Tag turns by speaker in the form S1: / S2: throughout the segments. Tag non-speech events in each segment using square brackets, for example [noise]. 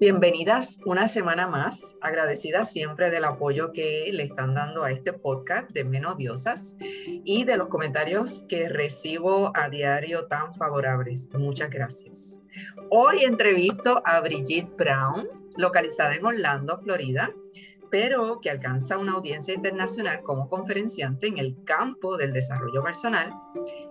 S1: Bienvenidas una semana más, agradecida siempre del apoyo que le están dando a este podcast de Menos Diosas y de los comentarios que recibo a diario tan favorables. Muchas gracias. Hoy entrevisto a Brigitte Brown, localizada en Orlando, Florida, pero que alcanza una audiencia internacional como conferenciante en el campo del desarrollo personal,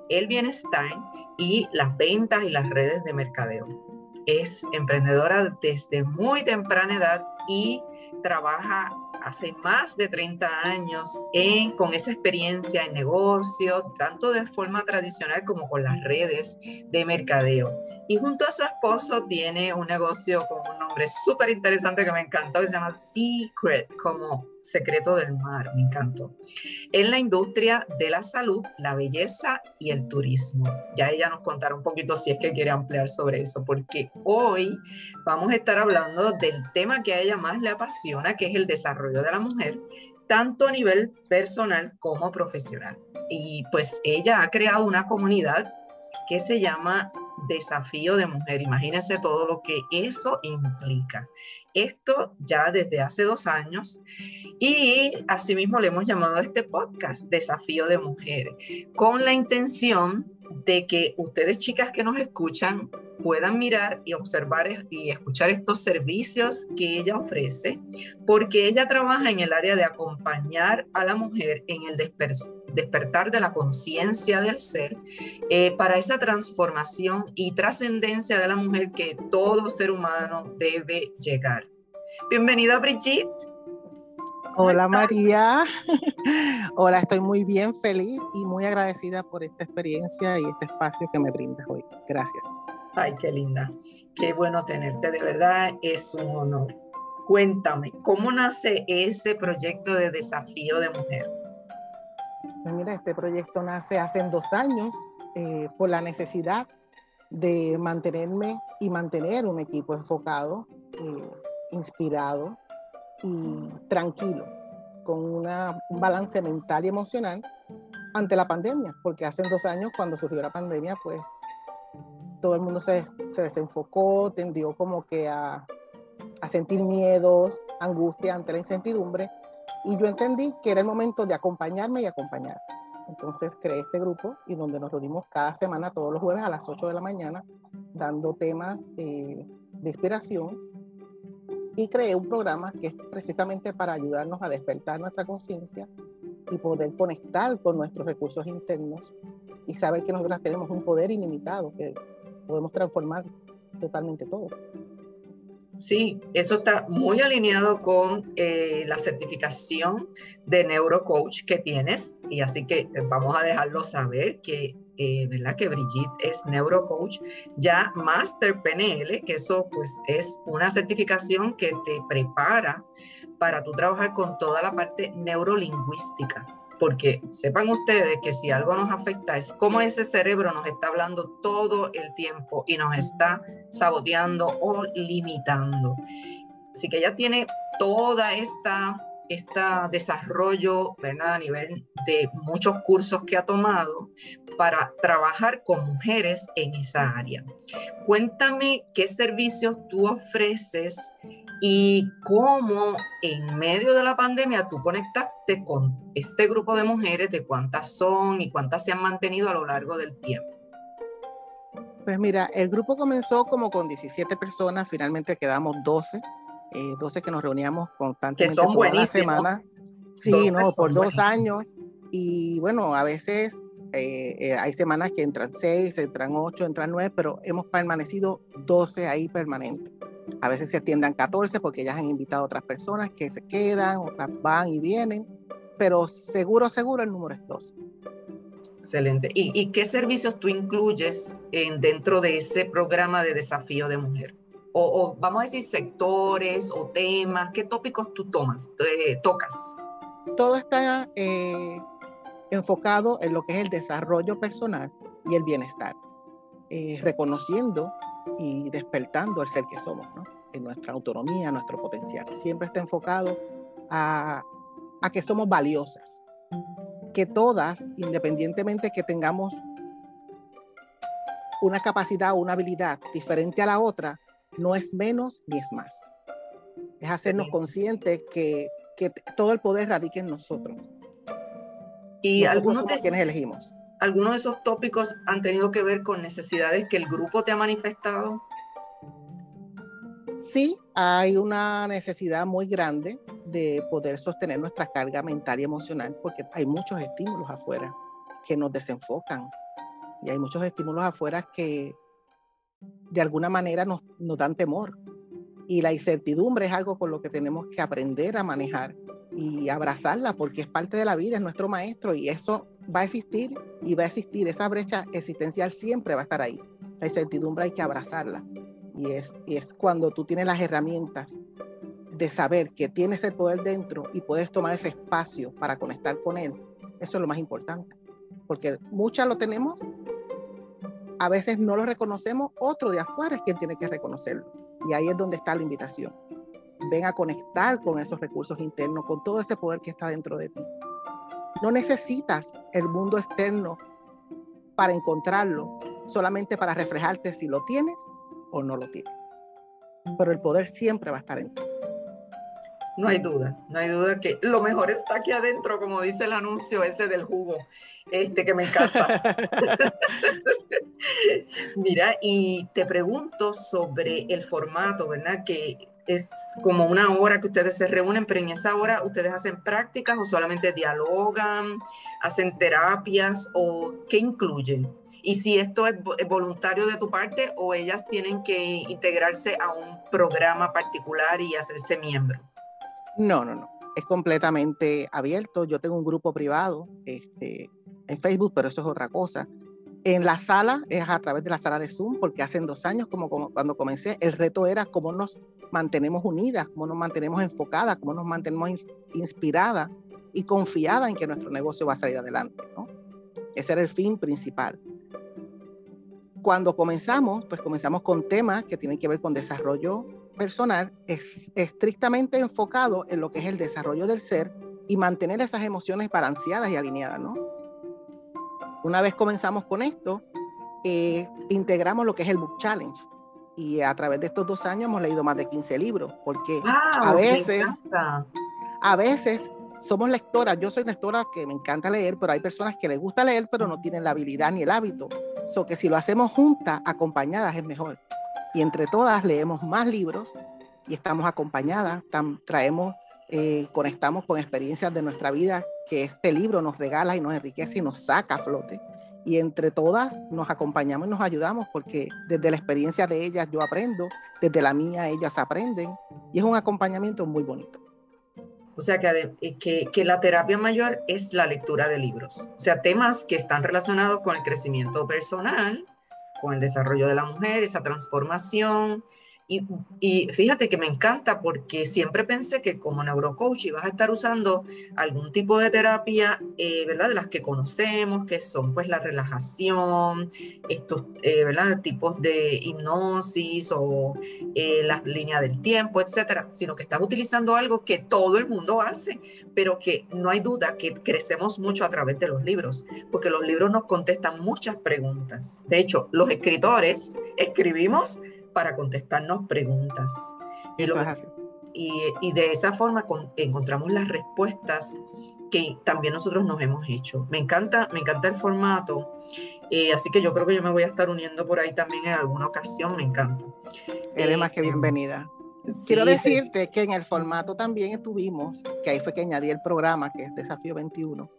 S1: el bienestar y las ventas y las redes de mercadeo es emprendedora desde muy temprana edad y trabaja hace más de 30 años en, con esa experiencia en negocio, tanto de forma tradicional como con las redes de mercadeo. Y junto a su esposo tiene un negocio con un nombre súper interesante que me encantó, que se llama Secret, como secreto del mar, me encantó. En la industria de la salud, la belleza y el turismo. Ya ella nos contará un poquito si es que quiere ampliar sobre eso, porque hoy vamos a estar hablando del tema que a ella más le apasiona, que es el desarrollo de la mujer, tanto a nivel personal como profesional. Y pues ella ha creado una comunidad que se llama Desafío de Mujer. Imagínense todo lo que eso implica. Esto ya desde hace dos años y asimismo le hemos llamado a este podcast Desafío de Mujer, con la intención de que ustedes chicas que nos escuchan puedan mirar y observar y escuchar estos servicios que ella ofrece, porque ella trabaja en el área de acompañar a la mujer en el despertar de la conciencia del ser eh, para esa transformación y trascendencia de la mujer que todo ser humano debe llegar. Bienvenida Brigitte.
S2: Hola María. [laughs] Hola, estoy muy bien, feliz y muy agradecida por esta experiencia y este espacio que me brindas hoy. Gracias.
S1: Ay, qué linda. Qué bueno tenerte, de verdad es un honor. Cuéntame, ¿cómo nace ese proyecto de desafío de mujer?
S2: Pues mira, este proyecto nace hace dos años eh, por la necesidad de mantenerme y mantener un equipo enfocado, eh, inspirado y tranquilo, con una, un balance mental y emocional ante la pandemia, porque hace dos años cuando surgió la pandemia, pues todo el mundo se, se desenfocó, tendió como que a, a sentir miedos, angustia ante la incertidumbre, y yo entendí que era el momento de acompañarme y acompañar. Entonces creé este grupo y donde nos reunimos cada semana, todos los jueves a las 8 de la mañana, dando temas eh, de inspiración y creé un programa que es precisamente para ayudarnos a despertar nuestra conciencia y poder conectar con nuestros recursos internos y saber que nosotras tenemos un poder ilimitado, que podemos transformar totalmente todo.
S1: Sí, eso está muy alineado con eh, la certificación de neurocoach que tienes y así que vamos a dejarlo saber que eh, ¿verdad? Que Brigitte es neurocoach, ya Master PNL, que eso pues es una certificación que te prepara para tú trabajar con toda la parte neurolingüística. Porque sepan ustedes que si algo nos afecta es cómo ese cerebro nos está hablando todo el tiempo y nos está saboteando o limitando. Así que ella tiene toda esta este desarrollo ¿verdad? a nivel de muchos cursos que ha tomado para trabajar con mujeres en esa área. Cuéntame qué servicios tú ofreces y cómo en medio de la pandemia tú conectaste con este grupo de mujeres, de cuántas son y cuántas se han mantenido a lo largo del tiempo.
S2: Pues mira, el grupo comenzó como con 17 personas, finalmente quedamos 12, 12 eh, que nos reuníamos constantemente
S1: que son toda la semana.
S2: Sí, no, por dos años. Y bueno, a veces eh, eh, hay semanas que entran seis, entran ocho, entran nueve, pero hemos permanecido 12 ahí permanentes. A veces se atiendan 14 porque ya han invitado a otras personas que se quedan, otras van y vienen, pero seguro, seguro el número es 12.
S1: Excelente. ¿Y, qué servicios tú incluyes en, dentro de ese programa de desafío de mujer? O, vamos a decir sectores o temas, ¿qué tópicos tú tomas, eh, tocas?
S2: Todo está enfocado en lo que es el desarrollo personal y el bienestar, eh, reconociendo y despertando el ser que somos, ¿no? en nuestra autonomía, nuestro potencial. Siempre está enfocado a, a que somos valiosas, que todas, independientemente que tengamos una capacidad o una habilidad diferente a la otra, no es menos ni es más. Es hacernos conscientes que, que todo el poder radica en nosotros.
S1: Y algunos
S2: de quienes elegimos.
S1: ¿Algunos de esos tópicos han tenido que ver con necesidades que el grupo te ha manifestado?
S2: Sí, hay una necesidad muy grande de poder sostener nuestra carga mental y emocional porque hay muchos estímulos afuera que nos desenfocan y hay muchos estímulos afuera que de alguna manera nos, nos dan temor. Y la incertidumbre es algo con lo que tenemos que aprender a manejar y abrazarla porque es parte de la vida, es nuestro maestro y eso va a existir y va a existir. Esa brecha existencial siempre va a estar ahí. La incertidumbre hay que abrazarla. Y es, y es cuando tú tienes las herramientas de saber que tienes el poder dentro y puedes tomar ese espacio para conectar con él. Eso es lo más importante. Porque muchas lo tenemos, a veces no lo reconocemos, otro de afuera es quien tiene que reconocerlo. Y ahí es donde está la invitación. Ven a conectar con esos recursos internos, con todo ese poder que está dentro de ti. No necesitas el mundo externo para encontrarlo, solamente para reflejarte si lo tienes o no lo tienes. Pero el poder siempre va a estar en ti.
S1: No hay duda, no hay duda que lo mejor está aquí adentro, como dice el anuncio ese del jugo, este que me encanta. [laughs] Mira, y te pregunto sobre el formato, ¿verdad? Que es como una hora que ustedes se reúnen, pero en esa hora ustedes hacen prácticas o solamente dialogan, hacen terapias o qué incluyen. Y si esto es voluntario de tu parte o ellas tienen que integrarse a un programa particular y hacerse miembro.
S2: No, no, no. Es completamente abierto. Yo tengo un grupo privado este, en Facebook, pero eso es otra cosa. En la sala es a través de la sala de Zoom, porque hace dos años, como, cuando comencé, el reto era cómo nos mantenemos unidas, cómo nos mantenemos enfocadas, cómo nos mantenemos inspiradas y confiadas en que nuestro negocio va a salir adelante. ¿no? Ese era el fin principal. Cuando comenzamos, pues comenzamos con temas que tienen que ver con desarrollo personal, es estrictamente enfocado en lo que es el desarrollo del ser y mantener esas emociones balanceadas y alineadas, ¿no? Una vez comenzamos con esto, eh, integramos lo que es el Book Challenge. Y a través de estos dos años hemos leído más de 15 libros, porque a veces, a veces somos lectoras. Yo soy lectora que me encanta leer, pero hay personas que les gusta leer, pero no tienen la habilidad ni el hábito. So que si lo hacemos juntas, acompañadas, es mejor. Y entre todas leemos más libros y estamos acompañadas, traemos, eh, conectamos con experiencias de nuestra vida que este libro nos regala y nos enriquece y nos saca a flote. Y entre todas nos acompañamos y nos ayudamos porque desde la experiencia de ellas yo aprendo, desde la mía ellas aprenden y es un acompañamiento muy bonito.
S1: O sea, que, eh, que, que, la terapia mayor es la lectura de libros. O sea, temas que están relacionados con el crecimiento personal, con el desarrollo de la mujer, esa transformación, y, fíjate que me encanta porque siempre pensé que como neurocoach ibas a estar usando algún tipo de terapia, eh, ¿verdad? De las que conocemos, que son pues la relajación, estos, eh, ¿verdad? Tipos de hipnosis o eh, las líneas del tiempo, etcétera, sino que estás utilizando algo que todo el mundo hace, pero que no hay duda que crecemos mucho a través de los libros, porque los libros nos contestan muchas preguntas. De hecho, los escritores escribimos para contestarnos preguntas. y, Y, de esa forma encontramos las respuestas que también nosotros nos hemos hecho. Me encanta, me encanta el formato, eh, así que yo creo que yo me voy a estar uniendo por ahí también en alguna ocasión, me encanta.
S2: Eres más que este, bienvenida. Quiero decirte que en el formato también estuvimos, que ahí fue que añadí el programa, que es Desafío 21,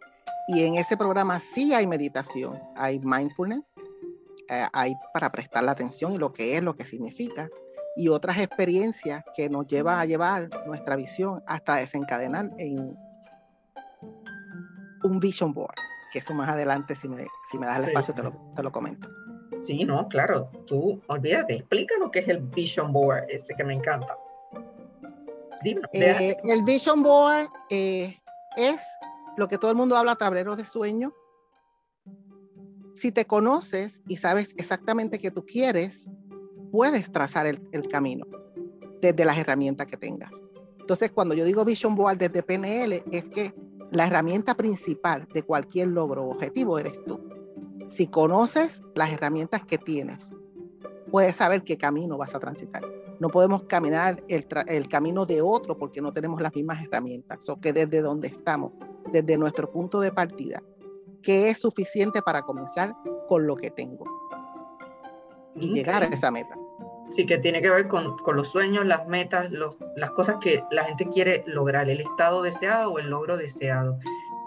S2: y en ese programa sí hay meditación, hay mindfulness, eh, hay para prestar la atención y lo que es, lo que significa, y otras experiencias que nos lleva a llevar nuestra visión hasta desencadenar en un vision board, que eso más adelante, si me, si me das el espacio, Te, lo, te lo comento.
S1: Sí, no, claro, tú olvídate, explícanos qué es el vision board, ese que me encanta.
S2: Eh, el vision board eh, es lo que todo el mundo habla, tablero de sueño, si te conoces y sabes exactamente qué tú quieres, puedes trazar el, camino desde las herramientas que tengas. Entonces, cuando yo digo Vision Board desde PNL, es que la herramienta principal de cualquier logro o objetivo eres tú. Si conoces las herramientas que tienes, puedes saber qué camino vas a transitar. No podemos caminar el, camino de otro porque no tenemos las mismas herramientas. O que desde donde estamos, desde nuestro punto de partida, que es suficiente para comenzar con lo que tengo y llegar a esa meta.
S1: Sí, que tiene que ver con, con los sueños, las metas, las cosas que la gente quiere lograr, el estado deseado o el logro deseado.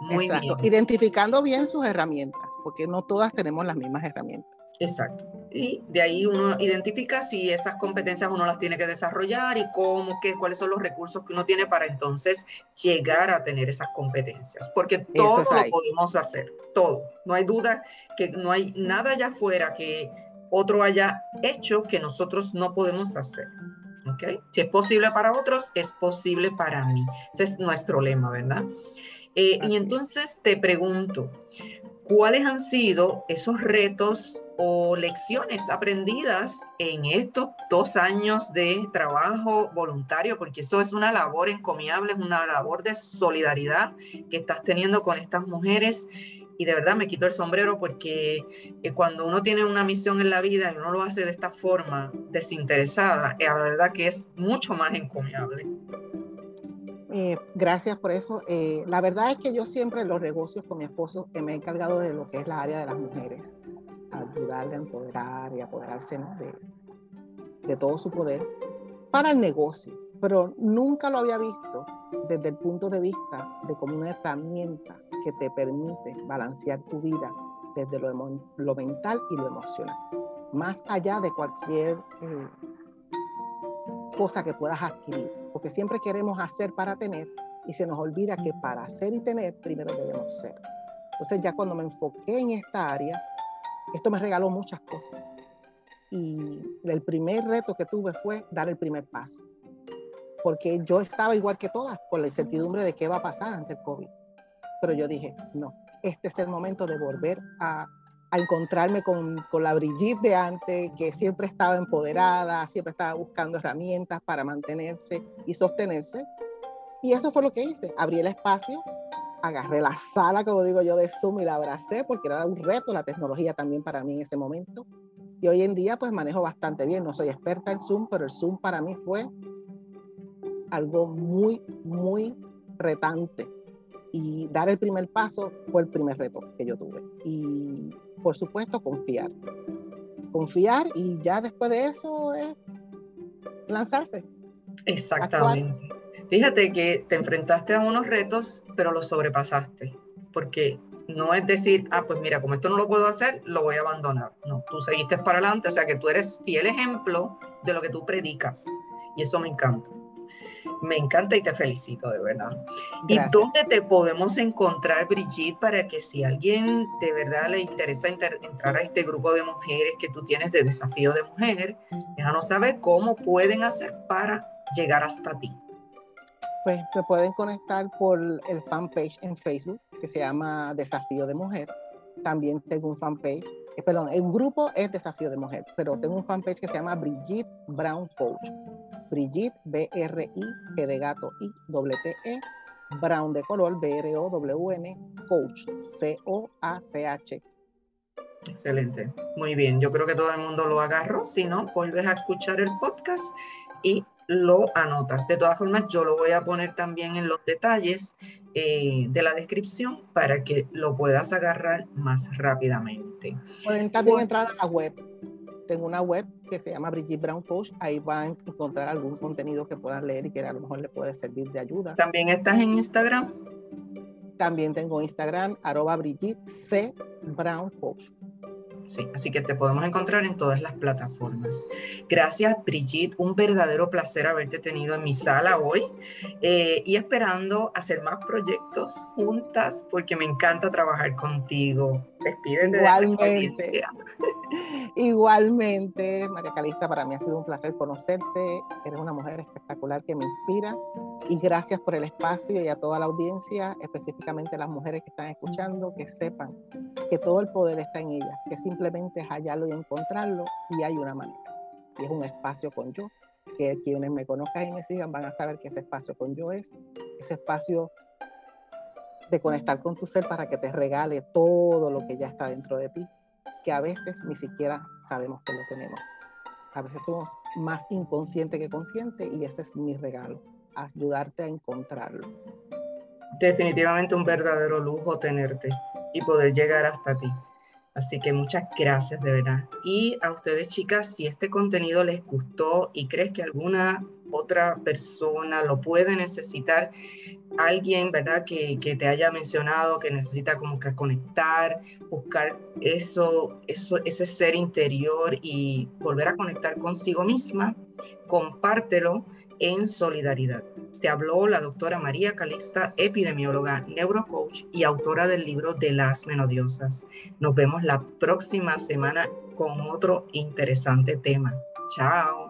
S2: Muy Exacto. Identificando bien sus herramientas, porque no todas tenemos las mismas herramientas.
S1: Exacto. Y de ahí uno identifica si esas competencias uno las tiene que desarrollar y cómo, qué, cuáles son los recursos que uno tiene para entonces llegar a tener esas competencias. Porque todo lo podemos hacer, todo. No hay duda que no hay nada allá afuera que otro haya hecho que nosotros no podemos hacer. ¿okay? Si es posible para otros, es posible para mí. Ese es nuestro lema, ¿verdad? Eh, y entonces te pregunto, ¿cuáles han sido esos retos o lecciones aprendidas en estos dos años de trabajo voluntario? Porque eso es una labor encomiable, es una labor de solidaridad que estás teniendo con estas mujeres y de verdad me quito el sombrero porque eh, cuando uno tiene una misión en la vida y uno lo hace de esta forma desinteresada, eh, la verdad que es mucho más encomiable.
S2: Eh, gracias por eso. la verdad es que yo siempre en los negocios con mi esposo me he encargado de lo que es la área de las mujeres, ayudarle a empoderar y apoderarse de, de todo su poder para el negocio, pero nunca lo había visto desde el punto de vista de como una herramienta que te permite balancear tu vida desde lo, lo mental y lo emocional, más allá de cualquier eh, cosa que puedas adquirir, porque siempre queremos hacer para tener y se nos olvida que para hacer y tener primero debemos ser. Entonces ya cuando me enfoqué en esta área, esto me regaló muchas cosas. Y el primer reto que tuve fue dar el primer paso, porque yo estaba igual que todas, con la incertidumbre de qué va a pasar ante el COVID pero yo dije, no, este es el momento de volver a, a encontrarme con, con, la Brigitte de antes, que siempre estaba empoderada, siempre estaba buscando herramientas para mantenerse y sostenerse. Y eso fue lo que hice. Abrí el espacio, agarré la sala, como digo yo, de Zoom y la abracé porque era un reto la tecnología también para mí en ese momento. Y hoy en día pues manejo bastante bien. No soy experta en Zoom, pero el Zoom para mí fue algo muy, muy retante y dar el primer paso fue el primer reto que yo tuve. Y por supuesto, confiar. Confiar y ya después de eso es lanzarse.
S1: Exactamente. Fíjate que te enfrentaste a unos retos, pero los sobrepasaste. Porque no es decir, ah, pues mira, como esto no lo puedo hacer, lo voy a abandonar. No, tú seguiste para adelante, o sea que tú eres fiel ejemplo de lo que tú predicas. Y eso me encanta. Me encanta y te felicito, de verdad. ¿Y dónde te podemos encontrar, Brigitte, para que si alguien de verdad le interesa entrar a este grupo de mujeres que tú tienes de desafío de mujer, déjanos saber cómo pueden hacer para llegar hasta ti?
S2: Pues me pueden conectar por el fanpage en Facebook que se llama Desafío de Mujer. También tengo un fanpage, eh, perdón, el grupo es Desafío de Mujer, pero tengo un fanpage que se llama Brigitte Brown Coach. Brigitte, B-R-I, de gato, I, T, E, Brown de color, B-R-O-W-N, Coach, C-O-A-C-H.
S1: Excelente, muy bien. Yo creo que todo el mundo lo agarró. Si no, vuelves a escuchar el podcast y lo anotas. De todas formas, yo lo voy a poner también en los detalles eh, de la descripción para que lo puedas agarrar más rápidamente.
S2: Pueden también entrar a la web tengo una web que se llama Brigitte Brown Post. Ahí van a encontrar algún contenido que puedan leer y que a lo mejor les puede servir de ayuda.
S1: ¿También estás en Instagram?
S2: También tengo Instagram, arroba Brigitte C. Brown Post.
S1: Sí, así que te podemos encontrar en todas las plataformas. Gracias, Brigitte. Un verdadero placer haberte tenido en mi sala hoy eh, y esperando hacer más proyectos juntas porque me encanta trabajar contigo. Despídete
S2: Igualmente. de la [laughs] Igualmente, María Calista, para mí ha sido un placer conocerte. Eres una mujer espectacular que me inspira y gracias por el espacio y a toda la audiencia, específicamente las mujeres que están escuchando, que sepan que todo el poder está en ellas, que simplemente es hallarlo y encontrarlo y hay una manera. Y es un espacio con yo, que quienes me conozcan y me sigan van a saber que ese espacio con yo es ese espacio de conectar con tu ser para que te regale todo lo que ya está dentro de ti, que a veces ni siquiera sabemos que lo tenemos. a veces somos más inconscientes que conscientes y ese es mi regalo, ayudarte a encontrarlo.
S1: Definitivamente un verdadero lujo tenerte y poder llegar hasta ti. Así que muchas gracias de verdad. Y a ustedes chicas, si este contenido les gustó y crees que alguna otra persona lo puede necesitar, alguien, ¿verdad? Que, que, te haya mencionado que necesita como que conectar, buscar eso, eso, ese ser interior y volver a conectar consigo misma, compártelo en solidaridad. Te habló la doctora María Calista, epidemióloga, neurocoach y autora del libro De las Menodiosas. Nos vemos la próxima semana con otro interesante tema. Chao.